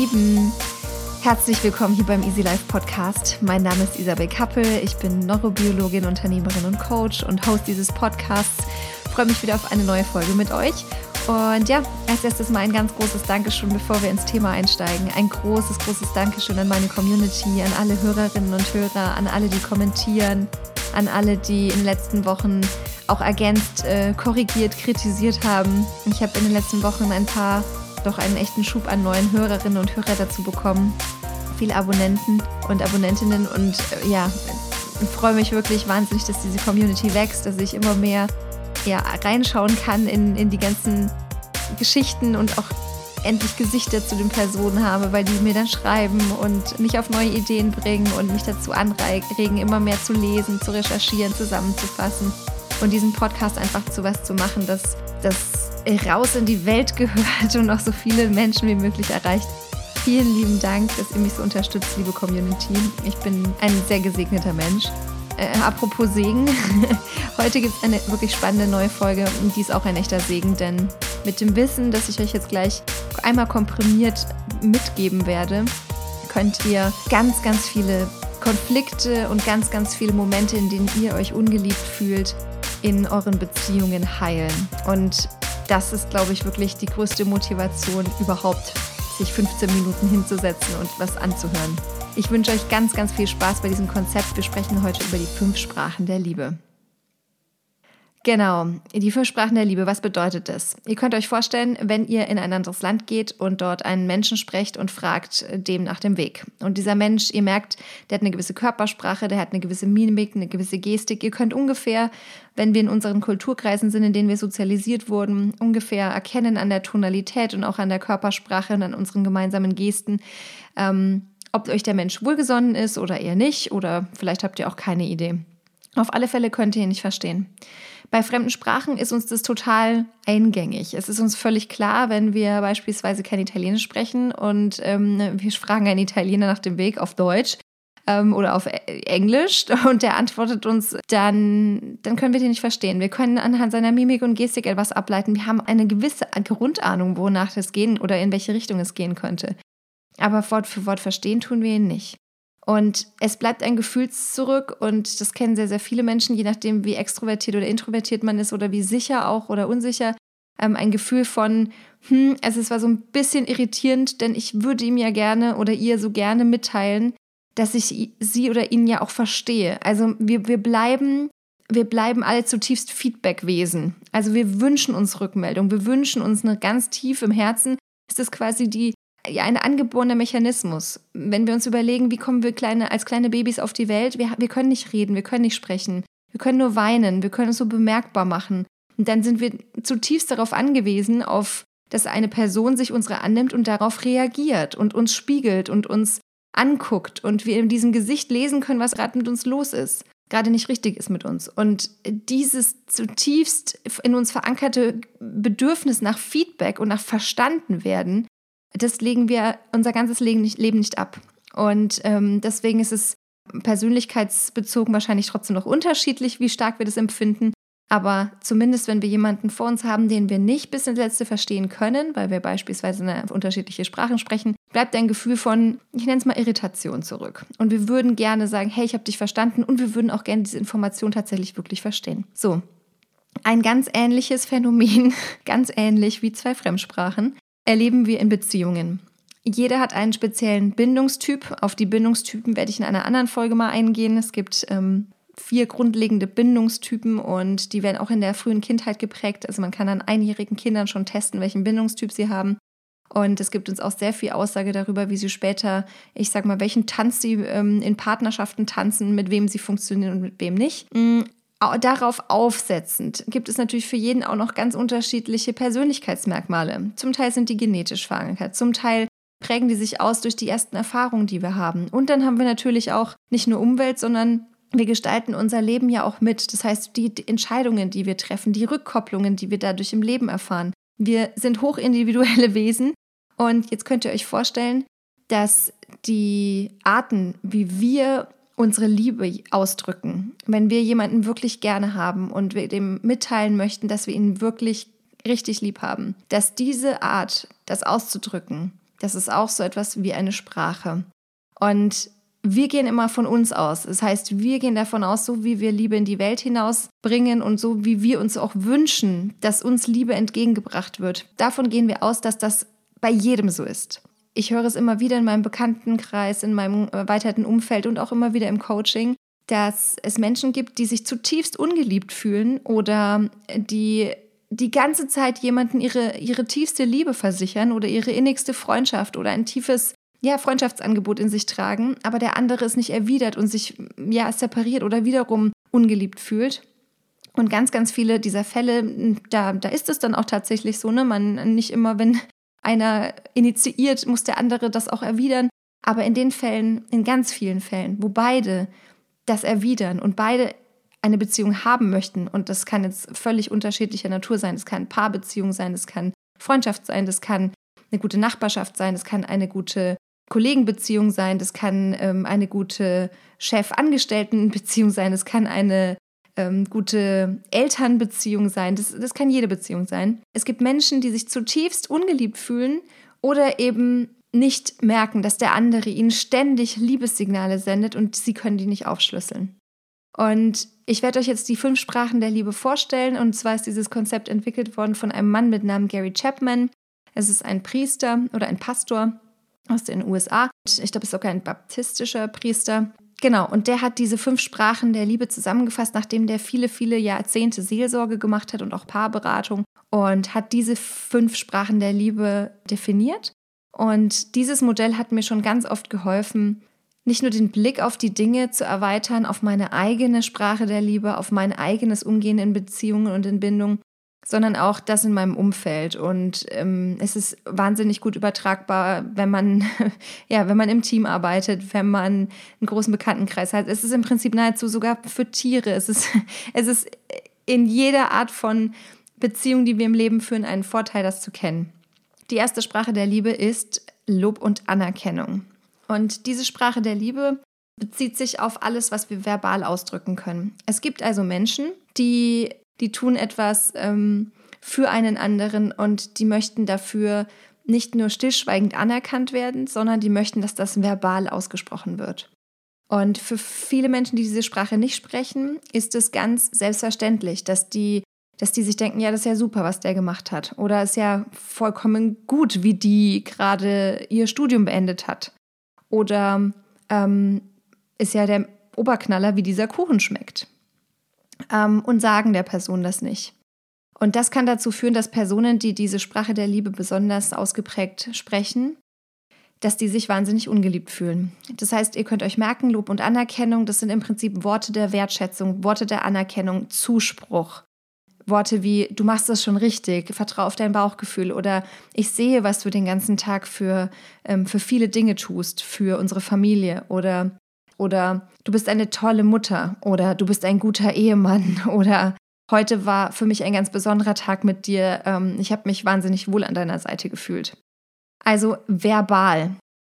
Lieben, herzlich willkommen hier beim Easy Life Podcast. Mein Name ist Isabel Kappel, ich bin Neurobiologin, Unternehmerin und Coach und Host dieses Podcasts. Ich freue mich wieder auf eine neue Folge mit euch. Und ja, als erstes mal ein ganz großes Dankeschön, bevor wir ins Thema einsteigen. Ein großes, großes Dankeschön an meine Community, an alle Hörerinnen und Hörer, an alle, die kommentieren, an alle, die in den letzten Wochen auch ergänzt, äh, korrigiert, kritisiert haben. Ich habe in den letzten Wochen ein paar, doch einen echten Schub an neuen Hörerinnen und Hörer dazu bekommen. Viele Abonnenten und Abonnentinnen und äh, ja, freue mich wirklich wahnsinnig, dass diese Community wächst, dass ich immer mehr ja, reinschauen kann in, in die ganzen Geschichten und auch endlich Gesichter zu den Personen habe, weil die mir dann schreiben und mich auf neue Ideen bringen und mich dazu anregen, immer mehr zu lesen, zu recherchieren, zusammenzufassen und diesen Podcast einfach zu was zu machen, dass das raus in die Welt gehört und auch so viele Menschen wie möglich erreicht. Vielen lieben Dank, dass ihr mich so unterstützt, liebe Community. Ich bin ein sehr gesegneter Mensch. Äh, apropos Segen, heute gibt es eine wirklich spannende neue Folge und die ist auch ein echter Segen, denn mit dem Wissen, das ich euch jetzt gleich einmal komprimiert mitgeben werde, könnt ihr ganz, ganz viele Konflikte und ganz, ganz viele Momente, in denen ihr euch ungeliebt fühlt, in euren Beziehungen heilen. Und das ist, glaube ich, wirklich die größte Motivation überhaupt, sich 15 Minuten hinzusetzen und was anzuhören. Ich wünsche euch ganz, ganz viel Spaß bei diesem Konzept. Wir sprechen heute über die fünf Sprachen der Liebe. Genau, die fünf Sprachen der Liebe, was bedeutet das? Ihr könnt euch vorstellen, wenn ihr in ein anderes Land geht und dort einen Menschen sprecht und fragt dem nach dem Weg. Und dieser Mensch, ihr merkt, der hat eine gewisse Körpersprache, der hat eine gewisse Mimik, eine gewisse Gestik. Ihr könnt ungefähr, wenn wir in unseren Kulturkreisen sind, in denen wir sozialisiert wurden, ungefähr erkennen an der Tonalität und auch an der Körpersprache und an unseren gemeinsamen Gesten, ähm, ob euch der Mensch wohlgesonnen ist oder eher nicht, oder vielleicht habt ihr auch keine Idee. Auf alle Fälle könnt ihr ihn nicht verstehen. Bei fremden Sprachen ist uns das total eingängig. Es ist uns völlig klar, wenn wir beispielsweise kein Italienisch sprechen und ähm, wir fragen einen Italiener nach dem Weg auf Deutsch ähm, oder auf Englisch und der antwortet uns, dann, dann können wir den nicht verstehen. Wir können anhand seiner Mimik und Gestik etwas ableiten. Wir haben eine gewisse Grundahnung, wonach das gehen oder in welche Richtung es gehen könnte. Aber Wort für Wort verstehen tun wir ihn nicht. Und es bleibt ein Gefühl zurück und das kennen sehr, sehr viele Menschen, je nachdem, wie extrovertiert oder introvertiert man ist oder wie sicher auch oder unsicher. Ähm, ein Gefühl von, hm, also es war so ein bisschen irritierend, denn ich würde ihm ja gerne oder ihr so gerne mitteilen, dass ich sie oder ihn ja auch verstehe. Also wir, wir bleiben wir bleiben alle zutiefst Feedbackwesen. Also wir wünschen uns Rückmeldung, wir wünschen uns eine ganz tief im Herzen. Ist das quasi die ja, ein angeborener Mechanismus. Wenn wir uns überlegen, wie kommen wir kleine, als kleine Babys auf die Welt, wir, wir können nicht reden, wir können nicht sprechen, wir können nur weinen, wir können uns so bemerkbar machen. Und dann sind wir zutiefst darauf angewiesen, auf, dass eine Person sich unserer annimmt und darauf reagiert und uns spiegelt und uns anguckt und wir in diesem Gesicht lesen können, was gerade mit uns los ist, gerade nicht richtig ist mit uns. Und dieses zutiefst in uns verankerte Bedürfnis nach Feedback und nach verstanden werden, das legen wir unser ganzes Leben nicht, Leben nicht ab. Und ähm, deswegen ist es persönlichkeitsbezogen wahrscheinlich trotzdem noch unterschiedlich, wie stark wir das empfinden. Aber zumindest, wenn wir jemanden vor uns haben, den wir nicht bis ins Letzte verstehen können, weil wir beispielsweise eine unterschiedliche Sprachen sprechen, bleibt ein Gefühl von, ich nenne es mal Irritation zurück. Und wir würden gerne sagen, hey, ich habe dich verstanden und wir würden auch gerne diese Information tatsächlich wirklich verstehen. So, ein ganz ähnliches Phänomen, ganz ähnlich wie zwei Fremdsprachen, erleben wir in Beziehungen. Jeder hat einen speziellen Bindungstyp. Auf die Bindungstypen werde ich in einer anderen Folge mal eingehen. Es gibt ähm, vier grundlegende Bindungstypen und die werden auch in der frühen Kindheit geprägt. Also man kann an einjährigen Kindern schon testen, welchen Bindungstyp sie haben. Und es gibt uns auch sehr viel Aussage darüber, wie sie später, ich sag mal, welchen Tanz sie ähm, in Partnerschaften tanzen, mit wem sie funktionieren und mit wem nicht. Darauf aufsetzend gibt es natürlich für jeden auch noch ganz unterschiedliche Persönlichkeitsmerkmale. Zum Teil sind die genetisch verankert, zum Teil prägen die sich aus durch die ersten Erfahrungen, die wir haben. Und dann haben wir natürlich auch nicht nur Umwelt, sondern wir gestalten unser Leben ja auch mit. Das heißt, die, Entscheidungen, die wir treffen, die Rückkopplungen, die wir dadurch im Leben erfahren. Wir sind hochindividuelle Wesen und jetzt könnt ihr euch vorstellen, dass die Arten, wie wir unsere Liebe ausdrücken. Wenn wir jemanden wirklich gerne haben und wir dem mitteilen möchten, dass wir ihn wirklich richtig lieb haben, dass diese Art, das auszudrücken, Das ist auch so etwas wie eine Sprache. Und wir gehen immer von uns aus. Das heißt, wir gehen davon aus, so wie wir Liebe in die Welt hinausbringen und so wie wir uns auch wünschen, dass uns Liebe entgegengebracht wird. Davon gehen wir aus, dass das bei jedem so ist. Ich höre es immer wieder in meinem Bekanntenkreis, in meinem erweiterten Umfeld und auch immer wieder im Coaching, dass es Menschen gibt, die sich zutiefst ungeliebt fühlen oder die die ganze Zeit jemanden ihre, ihre tiefste Liebe versichern oder ihre innigste Freundschaft oder ein tiefes ja, Freundschaftsangebot in sich tragen, aber der andere es nicht erwidert und sich ja separiert oder wiederum ungeliebt fühlt. Und ganz, ganz viele dieser Fälle, da, da ist es dann auch tatsächlich so, ne? Man nicht immer, wenn einer initiiert, muss der andere das auch erwidern. Aber in den Fällen, in ganz vielen Fällen, wo beide das erwidern und beide eine Beziehung haben möchten, und das kann jetzt völlig unterschiedlicher Natur sein, es kann Paarbeziehung sein, es kann Freundschaft sein, das kann eine gute Nachbarschaft sein, es kann eine gute Kollegenbeziehung sein, das kann ähm, eine gute Chef-Angestellten-Beziehung sein, das kann eine ähm, gute Elternbeziehung sein, das, das kann jede Beziehung sein. Es gibt Menschen, die sich zutiefst ungeliebt fühlen oder eben nicht merken, dass der andere ihnen ständig Liebessignale sendet und sie können die nicht aufschlüsseln. Und ich werde euch jetzt die fünf Sprachen der Liebe vorstellen. Und zwar ist dieses Konzept entwickelt worden von einem Mann mit Namen Gary Chapman. Es ist ein Priester oder ein Pastor aus den USA. Ich glaube, es ist sogar ein baptistischer Priester. Genau, und der hat diese fünf Sprachen der Liebe zusammengefasst, nachdem der viele, viele Jahrzehnte Seelsorge gemacht hat und auch Paarberatung und hat diese fünf Sprachen der Liebe definiert. Und dieses Modell hat mir schon ganz oft geholfen, nicht nur den Blick auf die Dinge zu erweitern, auf meine eigene Sprache der Liebe, auf mein eigenes Umgehen in Beziehungen und in Bindungen, sondern auch das in meinem Umfeld. Und ähm, es ist wahnsinnig gut übertragbar, wenn man, ja, wenn man im Team arbeitet, wenn man einen großen Bekanntenkreis hat. Es ist im Prinzip nahezu sogar für Tiere. Es ist, es ist in jeder Art von Beziehung, die wir im Leben führen, ein Vorteil, das zu kennen. Die erste Sprache der Liebe ist Lob und Anerkennung. Und diese Sprache der Liebe bezieht sich auf alles, was wir verbal ausdrücken können. Es gibt also Menschen, die die tun etwas ähm, für einen anderen und die möchten dafür nicht nur stillschweigend anerkannt werden, sondern die möchten, dass das verbal ausgesprochen wird. Und für viele Menschen, die diese Sprache nicht sprechen, ist es ganz selbstverständlich, dass die, dass die sich denken, ja, das ist ja super, was der gemacht hat. Oder ist ja vollkommen gut, wie die gerade ihr Studium beendet hat. Oder ähm, ist ja der Oberknaller, wie dieser Kuchen schmeckt ähm, und sagen der Person das nicht. Und das kann dazu führen, dass Personen, die diese Sprache der Liebe besonders ausgeprägt sprechen, dass die sich wahnsinnig ungeliebt fühlen. Das heißt, ihr könnt euch merken, Lob und Anerkennung, das sind im Prinzip Worte der Wertschätzung, Worte der Anerkennung, Zuspruch. Worte wie, du machst das schon richtig, vertrau auf dein Bauchgefühl oder ich sehe, was du den ganzen Tag für, ähm, für viele Dinge tust, für unsere Familie oder oder du bist eine tolle Mutter oder du bist ein guter Ehemann oder heute war für mich ein ganz besonderer Tag mit dir. Ähm, ich habe mich wahnsinnig wohl an deiner Seite gefühlt. Also verbal.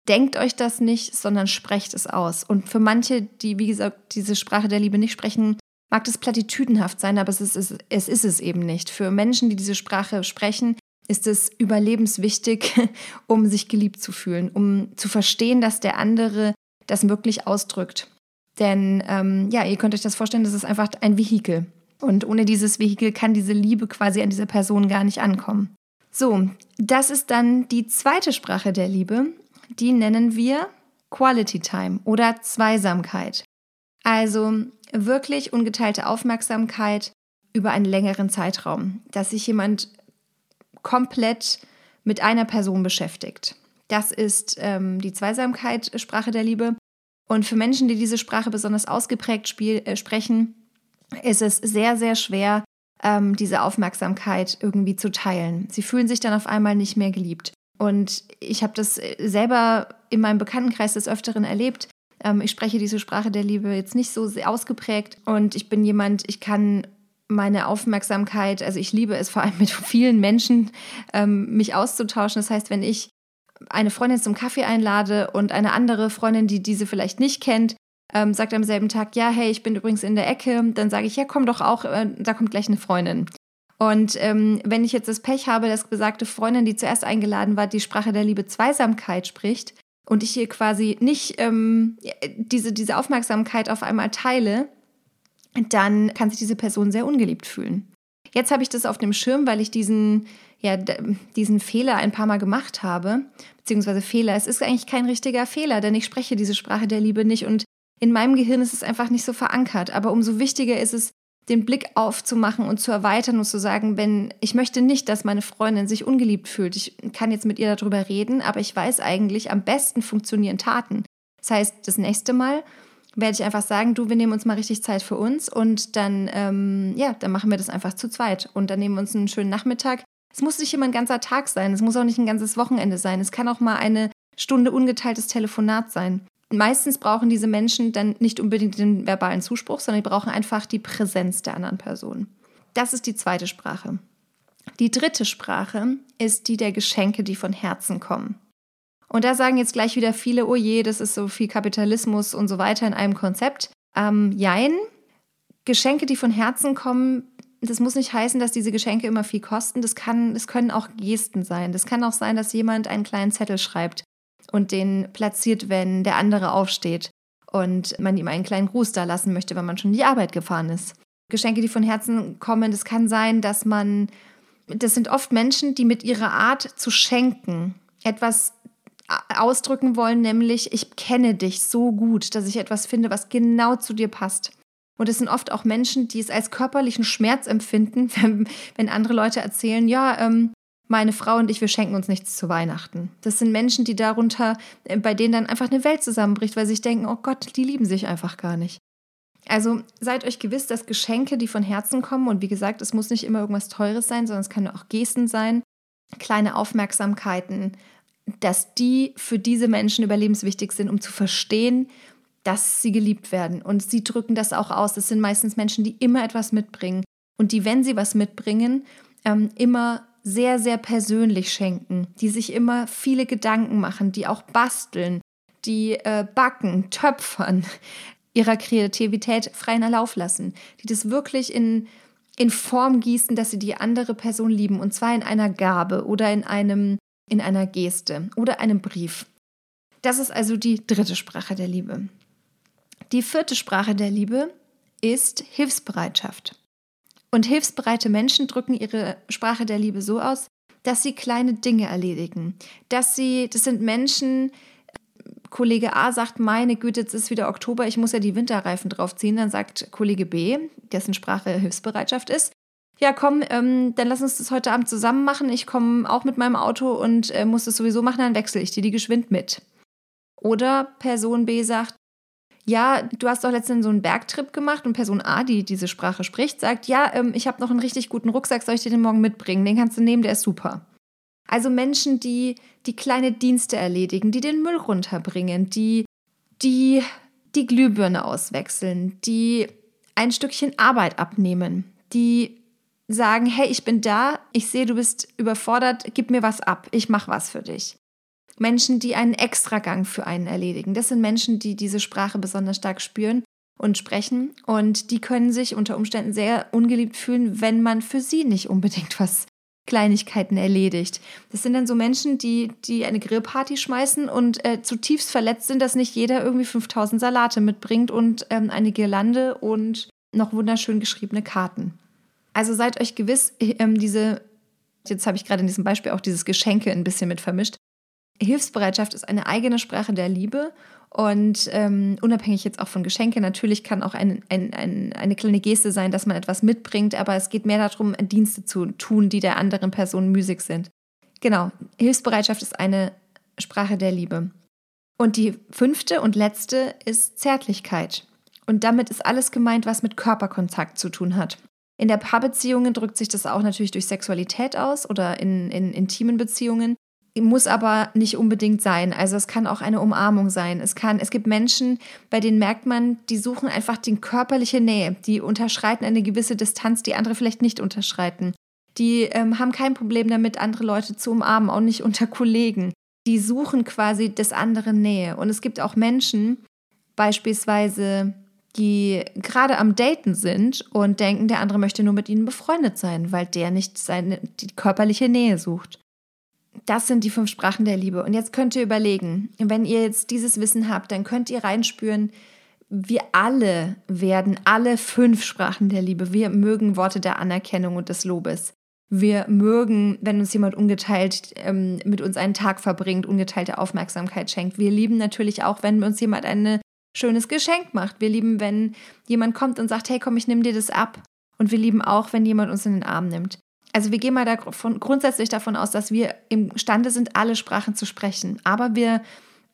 Denkt euch das nicht, sondern sprecht es aus. Und für manche, die, wie gesagt, diese Sprache der Liebe nicht sprechen, mag das platitüdenhaft sein, aber es ist es, es ist es eben nicht. Für Menschen, die diese Sprache sprechen, ist es überlebenswichtig, um sich geliebt zu fühlen, um zu verstehen, dass der andere das wirklich ausdrückt. Denn ähm, ja, ihr könnt euch das vorstellen, das ist einfach ein Vehikel. Und ohne dieses Vehikel kann diese Liebe quasi an dieser Person gar nicht ankommen. So, das ist dann die zweite Sprache der Liebe. Die nennen wir Quality Time oder Zweisamkeit. Also wirklich ungeteilte Aufmerksamkeit über einen längeren Zeitraum, dass sich jemand komplett mit einer Person beschäftigt. Das ist ähm, die Zweisamkeit, Sprache der Liebe. Und für Menschen, die diese Sprache besonders ausgeprägt spiel, äh, sprechen, ist es sehr, sehr schwer, ähm, diese Aufmerksamkeit irgendwie zu teilen. Sie fühlen sich dann auf einmal nicht mehr geliebt. Und ich habe das äh, selber in meinem Bekanntenkreis des Öfteren erlebt. Ähm, ich spreche diese Sprache der Liebe jetzt nicht so ausgeprägt und ich bin jemand, ich kann meine Aufmerksamkeit, also ich liebe es vor allem mit vielen Menschen, ähm, mich auszutauschen. Das heißt, wenn ich eine Freundin zum Kaffee einlade und eine andere Freundin, die diese vielleicht nicht kennt, ähm, sagt am selben Tag, ja, hey, ich bin übrigens in der Ecke, dann sage ich, ja, komm doch auch, äh, da kommt gleich eine Freundin. Und ähm, wenn ich jetzt das Pech habe, dass besagte Freundin, die zuerst eingeladen war, die Sprache der Liebe Zweisamkeit spricht und ich hier quasi nicht ähm, diese, diese Aufmerksamkeit auf einmal teile, dann kann sich diese Person sehr ungeliebt fühlen. Jetzt habe ich das auf dem Schirm, weil ich diesen, ja, diesen Fehler ein paar Mal gemacht habe, beziehungsweise Fehler. Es ist eigentlich kein richtiger Fehler, denn ich spreche diese Sprache der Liebe nicht und in meinem Gehirn ist es einfach nicht so verankert. Aber umso wichtiger ist es, den Blick aufzumachen und zu erweitern und zu sagen, wenn ich möchte nicht, dass meine Freundin sich ungeliebt fühlt. Ich kann jetzt mit ihr darüber reden, aber ich weiß eigentlich, am besten funktionieren Taten. Das heißt, das nächste Mal werde ich einfach sagen, du, wir nehmen uns mal richtig Zeit für uns und dann, ähm, ja, dann machen wir das einfach zu zweit und dann nehmen wir uns einen schönen Nachmittag. Es muss nicht immer ein ganzer Tag sein, es muss auch nicht ein ganzes Wochenende sein, es kann auch mal eine Stunde ungeteiltes Telefonat sein. Meistens brauchen diese Menschen dann nicht unbedingt den verbalen Zuspruch, sondern die brauchen einfach die Präsenz der anderen Person. Das ist die zweite Sprache. Die dritte Sprache ist die der Geschenke, die von Herzen kommen. Und da sagen jetzt gleich wieder viele, oh je, das ist so viel Kapitalismus und so weiter in einem Konzept. Ähm, jein, Geschenke, die von Herzen kommen, das muss nicht heißen, dass diese Geschenke immer viel kosten. Das, kann, das können auch Gesten sein. Das kann auch sein, dass jemand einen kleinen Zettel schreibt und den platziert, wenn der andere aufsteht und man ihm einen kleinen Gruß da lassen möchte, wenn man schon in die Arbeit gefahren ist. Geschenke, die von Herzen kommen, das kann sein, dass man, das sind oft Menschen, die mit ihrer Art zu schenken etwas ausdrücken wollen, nämlich ich kenne dich so gut, dass ich etwas finde, was genau zu dir passt. Und es sind oft auch Menschen, die es als körperlichen Schmerz empfinden, wenn, wenn andere Leute erzählen, ja, ähm, meine Frau und ich, wir schenken uns nichts zu Weihnachten. Das sind Menschen, die darunter, äh, bei denen dann einfach eine Welt zusammenbricht, weil sie sich denken, oh Gott, die lieben sich einfach gar nicht. Also seid euch gewiss, dass Geschenke, die von Herzen kommen, und wie gesagt, es muss nicht immer irgendwas Teures sein, sondern es können auch Gesten sein, kleine Aufmerksamkeiten, dass die für diese Menschen überlebenswichtig sind, um zu verstehen, dass sie geliebt werden. Und sie drücken das auch aus. Das sind meistens Menschen, die immer etwas mitbringen und die, wenn sie was mitbringen, ähm, immer sehr, sehr persönlich schenken, die sich immer viele Gedanken machen, die auch basteln, die äh, backen, töpfern, ihrer Kreativität freien Lauf lassen, die das wirklich in, in Form gießen, dass sie die andere Person lieben und zwar in einer Gabe oder in einem in einer Geste oder einem Brief. Das ist also die dritte Sprache der Liebe. Die vierte Sprache der Liebe ist Hilfsbereitschaft. Und hilfsbereite Menschen drücken ihre Sprache der Liebe so aus, dass sie kleine Dinge erledigen. Dass sie, das sind Menschen, Kollege A sagt, meine Güte, jetzt ist wieder Oktober, ich muss ja die Winterreifen draufziehen. Dann sagt Kollege B, dessen Sprache Hilfsbereitschaft ist, ja komm, ähm, dann lass uns das heute Abend zusammen machen. Ich komme auch mit meinem Auto und äh, muss das sowieso machen, dann wechsle ich dir die geschwind mit. Oder Person B sagt, ja, du hast doch letztens so einen Bergtrip gemacht und Person A, die diese Sprache spricht, sagt, ja, ähm, ich habe noch einen richtig guten Rucksack, soll ich dir den morgen mitbringen? Den kannst du nehmen, der ist super. Also Menschen, die die kleine Dienste erledigen, die den Müll runterbringen, die die, die Glühbirne auswechseln, die ein Stückchen Arbeit abnehmen, die sagen, hey, ich bin da, ich sehe, du bist überfordert, gib mir was ab, ich mache was für dich. Menschen, die einen Extragang für einen erledigen. Das sind Menschen, die diese Sprache besonders stark spüren und sprechen und die können sich unter Umständen sehr ungeliebt fühlen, wenn man für sie nicht unbedingt was Kleinigkeiten erledigt. Das sind dann so Menschen, die, die eine Grillparty schmeißen und äh, zutiefst verletzt sind, dass nicht jeder irgendwie 5000 Salate mitbringt und ähm, eine Girlande und noch wunderschön geschriebene Karten. Also seid euch gewiss, ähm, diese, jetzt habe ich gerade in diesem Beispiel auch dieses Geschenke ein bisschen mit vermischt. Hilfsbereitschaft ist eine eigene Sprache der Liebe und ähm, unabhängig jetzt auch von Geschenke, natürlich kann auch ein, ein, ein, eine kleine Geste sein, dass man etwas mitbringt, aber es geht mehr darum, Dienste zu tun, die der anderen Person müßig sind. Genau, Hilfsbereitschaft ist eine Sprache der Liebe. Und die fünfte und letzte ist Zärtlichkeit. Und damit ist alles gemeint, was mit Körperkontakt zu tun hat. In der Paarbeziehungen drückt sich das auch natürlich durch Sexualität aus oder in, in intimen Beziehungen. Muss aber nicht unbedingt sein. Also es kann auch eine Umarmung sein. Es kann, es gibt Menschen, bei denen merkt man, die suchen einfach die körperliche Nähe. Die unterschreiten eine gewisse Distanz, die andere vielleicht nicht unterschreiten. Die ähm, haben kein Problem damit, andere Leute zu umarmen, auch nicht unter Kollegen. Die suchen quasi des anderen Nähe. Und es gibt auch Menschen, beispielsweise die gerade am Daten sind und denken, der andere möchte nur mit ihnen befreundet sein, weil der nicht seine, die körperliche Nähe sucht. Das sind die fünf Sprachen der Liebe. Und jetzt könnt ihr überlegen, wenn ihr jetzt dieses Wissen habt, dann könnt ihr reinspüren, wir alle werden alle fünf Sprachen der Liebe. Wir mögen Worte der Anerkennung und des Lobes. Wir mögen, wenn uns jemand ungeteilt ähm, mit uns einen Tag verbringt, ungeteilte Aufmerksamkeit schenkt. Wir lieben natürlich auch, wenn uns jemand ein schönes Geschenk macht. Wir lieben, wenn jemand kommt und sagt, hey, komm, ich nehme dir das ab. Und wir lieben auch, wenn jemand uns in den Arm nimmt. Also wir gehen mal davon, grundsätzlich davon aus, dass wir imstande sind, alle Sprachen zu sprechen. Aber wir,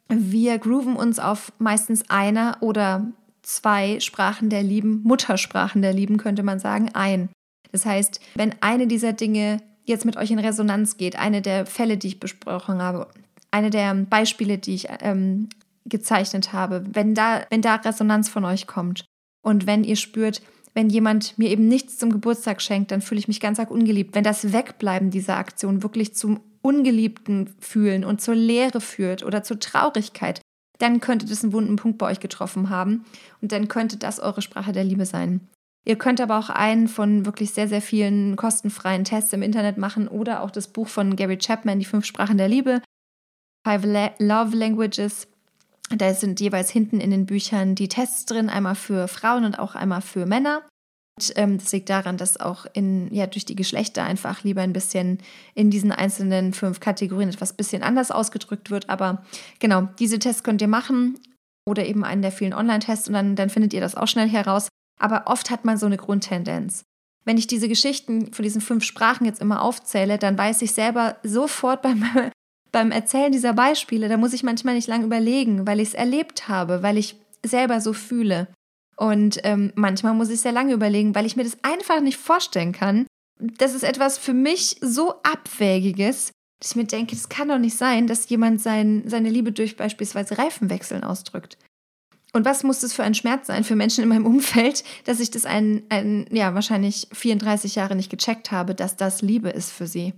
wir grooven uns auf meistens einer oder zwei Sprachen der Lieben, Muttersprachen der Lieben, könnte man sagen, ein. Das heißt, wenn eine dieser Dinge jetzt mit euch in Resonanz geht, eine der Fälle, die ich besprochen habe, eine der Beispiele, die ich ähm, gezeichnet habe, wenn da, wenn da Resonanz von euch kommt und wenn ihr spürt, wenn jemand mir eben nichts zum Geburtstag schenkt, dann fühle ich mich ganz arg ungeliebt. Wenn das Wegbleiben dieser Aktion wirklich zum Ungeliebten fühlen und zur Leere führt oder zur Traurigkeit, dann könnte das einen wunden Punkt bei euch getroffen haben und dann könnte das eure Sprache der Liebe sein. Ihr könnt aber auch einen von wirklich sehr, sehr vielen kostenfreien Tests im Internet machen oder auch das Buch von Gary Chapman, Die fünf Sprachen der Liebe, Five Love Languages. Da sind jeweils hinten in den Büchern die Tests drin, einmal für Frauen und auch einmal für Männer. Und, ähm, das liegt daran, dass auch in, ja, durch die Geschlechter einfach lieber ein bisschen in diesen einzelnen fünf Kategorien etwas bisschen anders ausgedrückt wird. Aber genau, diese Tests könnt ihr machen oder eben einen der vielen Online-Tests und dann, dann findet ihr das auch schnell heraus. Aber oft hat man so eine Grundtendenz. Wenn ich diese Geschichten von diesen fünf Sprachen jetzt immer aufzähle, dann weiß ich selber sofort beim, beim Erzählen dieser Beispiele, da muss ich manchmal nicht lange überlegen, weil ich es erlebt habe, weil ich selber so fühle. Und ähm, manchmal muss ich sehr lange überlegen, weil ich mir das einfach nicht vorstellen kann. Das ist etwas für mich so Abwägiges, dass ich mir denke, es kann doch nicht sein, dass jemand sein, seine Liebe durch beispielsweise Reifenwechseln ausdrückt. Und was muss das für ein Schmerz sein für Menschen in meinem Umfeld, dass ich das ein, ein, ja, wahrscheinlich 34 Jahre nicht gecheckt habe, dass das Liebe ist für sie.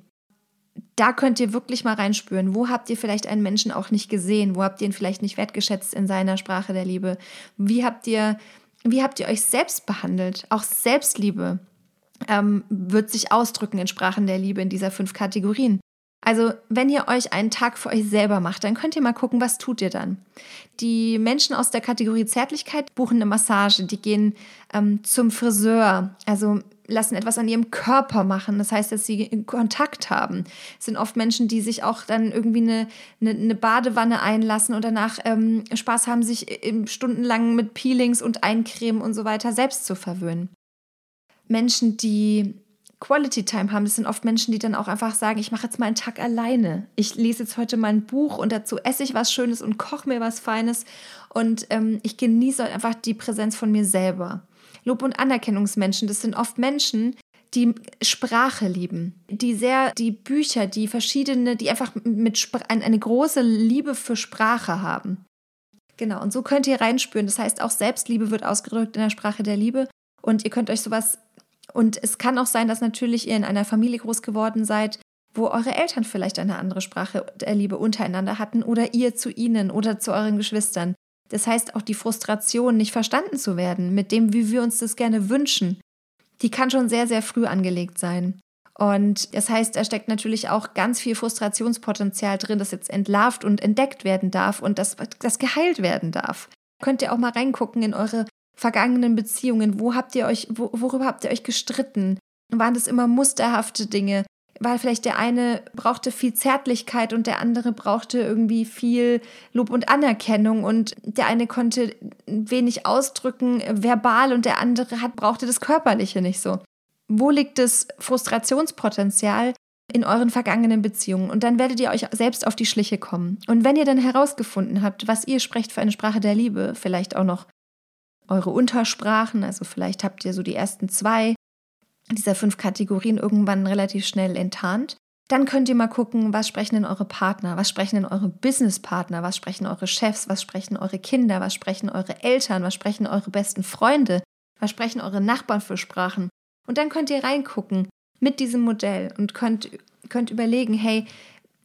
Da könnt ihr wirklich mal reinspüren. Wo habt ihr vielleicht einen Menschen auch nicht gesehen? Wo habt ihr ihn vielleicht nicht wertgeschätzt in seiner Sprache der Liebe? Wie habt ihr, wie habt ihr euch selbst behandelt? Auch Selbstliebe ähm, wird sich ausdrücken in Sprachen der Liebe in dieser fünf Kategorien. Also, wenn ihr euch einen Tag für euch selber macht, dann könnt ihr mal gucken, was tut ihr dann. Die Menschen aus der Kategorie Zärtlichkeit buchen eine Massage, die gehen ähm, zum Friseur, also lassen etwas an ihrem Körper machen. Das heißt, dass sie Kontakt haben. Es sind oft Menschen, die sich auch dann irgendwie eine, eine, eine Badewanne einlassen und danach ähm, Spaß haben, sich stundenlang mit Peelings und Eincremen und so weiter selbst zu verwöhnen. Menschen, die Quality Time haben. Das sind oft Menschen, die dann auch einfach sagen, ich mache jetzt mal einen Tag alleine. Ich lese jetzt heute mal ein Buch und dazu esse ich was Schönes und koche mir was Feines und ähm, ich genieße einfach die Präsenz von mir selber. Lob- und Anerkennungsmenschen, das sind oft Menschen, die Sprache lieben, die sehr die Bücher, die verschiedene, die einfach mit eine große Liebe für Sprache haben. Genau, und so könnt ihr reinspüren. Das heißt, auch Selbstliebe wird ausgedrückt in der Sprache der Liebe. Und ihr könnt euch sowas und es kann auch sein, dass natürlich ihr in einer Familie groß geworden seid, wo eure Eltern vielleicht eine andere Sprache der Liebe untereinander hatten oder ihr zu ihnen oder zu euren Geschwistern. Das heißt auch die Frustration, nicht verstanden zu werden mit dem, wie wir uns das gerne wünschen, die kann schon sehr, sehr früh angelegt sein. Und das heißt, da steckt natürlich auch ganz viel Frustrationspotenzial drin, das jetzt entlarvt und entdeckt werden darf und das, das geheilt werden darf. Könnt ihr auch mal reingucken in eure vergangenen Beziehungen? Wo habt ihr euch, wo, worüber habt ihr euch gestritten? Waren das immer musterhafte Dinge? War vielleicht der eine brauchte viel Zärtlichkeit und der andere brauchte irgendwie viel Lob und Anerkennung und der eine konnte wenig ausdrücken verbal und der andere hat brauchte das körperliche nicht so. Wo liegt das Frustrationspotenzial in euren vergangenen Beziehungen und dann werdet ihr euch selbst auf die Schliche kommen. Und wenn ihr dann herausgefunden habt, was ihr sprecht für eine Sprache der Liebe, vielleicht auch noch eure Untersprachen. Also vielleicht habt ihr so die ersten zwei dieser fünf Kategorien irgendwann relativ schnell enttarnt. Dann könnt ihr mal gucken, was sprechen denn eure Partner, was sprechen denn eure Businesspartner, was sprechen eure Chefs, was sprechen eure Kinder, was sprechen eure Eltern, was sprechen eure besten Freunde, was sprechen eure Nachbarn für Sprachen. Und dann könnt ihr reingucken mit diesem Modell und könnt, könnt überlegen, hey,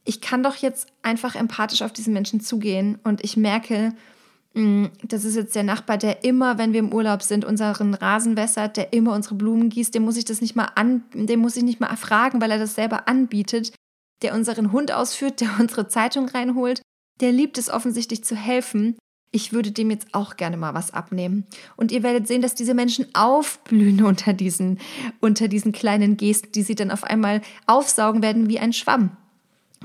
ich kann doch jetzt einfach empathisch auf diesen Menschen zugehen und ich merke, das ist jetzt der Nachbar, der immer, wenn wir im Urlaub sind, unseren Rasen wässert, der immer unsere Blumen gießt, dem muss ich das nicht mal an, dem muss ich nicht mal fragen, weil er das selber anbietet, der unseren Hund ausführt, der unsere Zeitung reinholt, der liebt es offensichtlich zu helfen. Ich würde dem jetzt auch gerne mal was abnehmen. Und ihr werdet sehen, dass diese Menschen aufblühen unter diesen, unter diesen kleinen Gesten, die sie dann auf einmal aufsaugen werden wie ein Schwamm.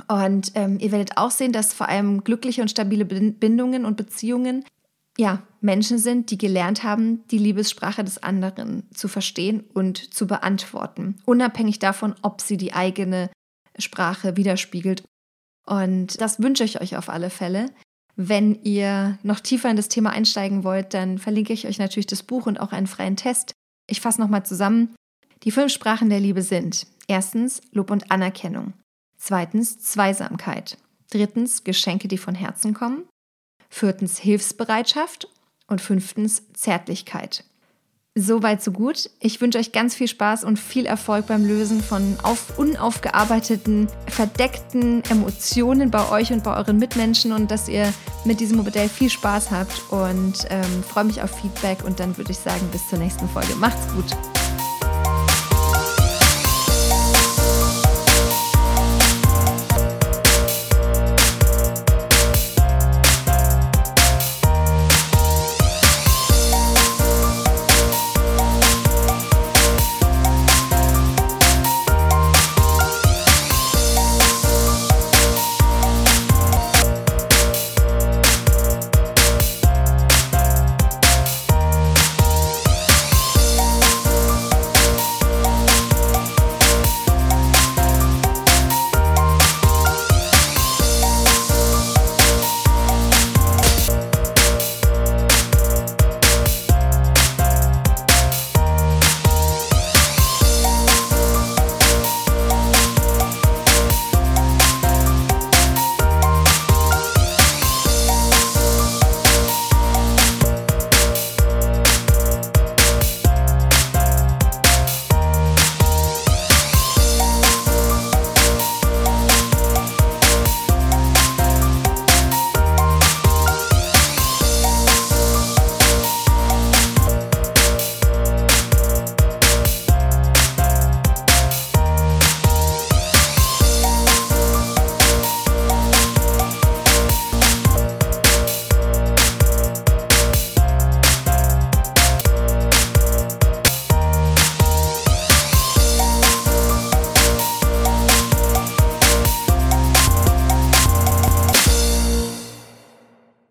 Und ähm, ihr werdet auch sehen, dass vor allem glückliche und stabile Bindungen und Beziehungen ja, Menschen sind, die gelernt haben, die Liebessprache des anderen zu verstehen und zu beantworten, unabhängig davon, ob sie die eigene Sprache widerspiegelt. Und das wünsche ich euch auf alle Fälle. Wenn ihr noch tiefer in das Thema einsteigen wollt, dann verlinke ich euch natürlich das Buch und auch einen freien Test. Ich fasse nochmal zusammen. Die fünf Sprachen der Liebe sind erstens Lob und Anerkennung, zweitens Zweisamkeit, drittens Geschenke, die von Herzen kommen, viertens Hilfsbereitschaft und fünftens Zärtlichkeit. Soweit, so gut. Ich wünsche euch ganz viel Spaß und viel Erfolg beim Lösen von auf, unaufgearbeiteten, verdeckten Emotionen bei euch und bei euren Mitmenschen und dass ihr mit diesem Modell viel Spaß habt und ähm, freue mich auf Feedback und dann würde ich sagen, bis zur nächsten Folge. Macht's gut.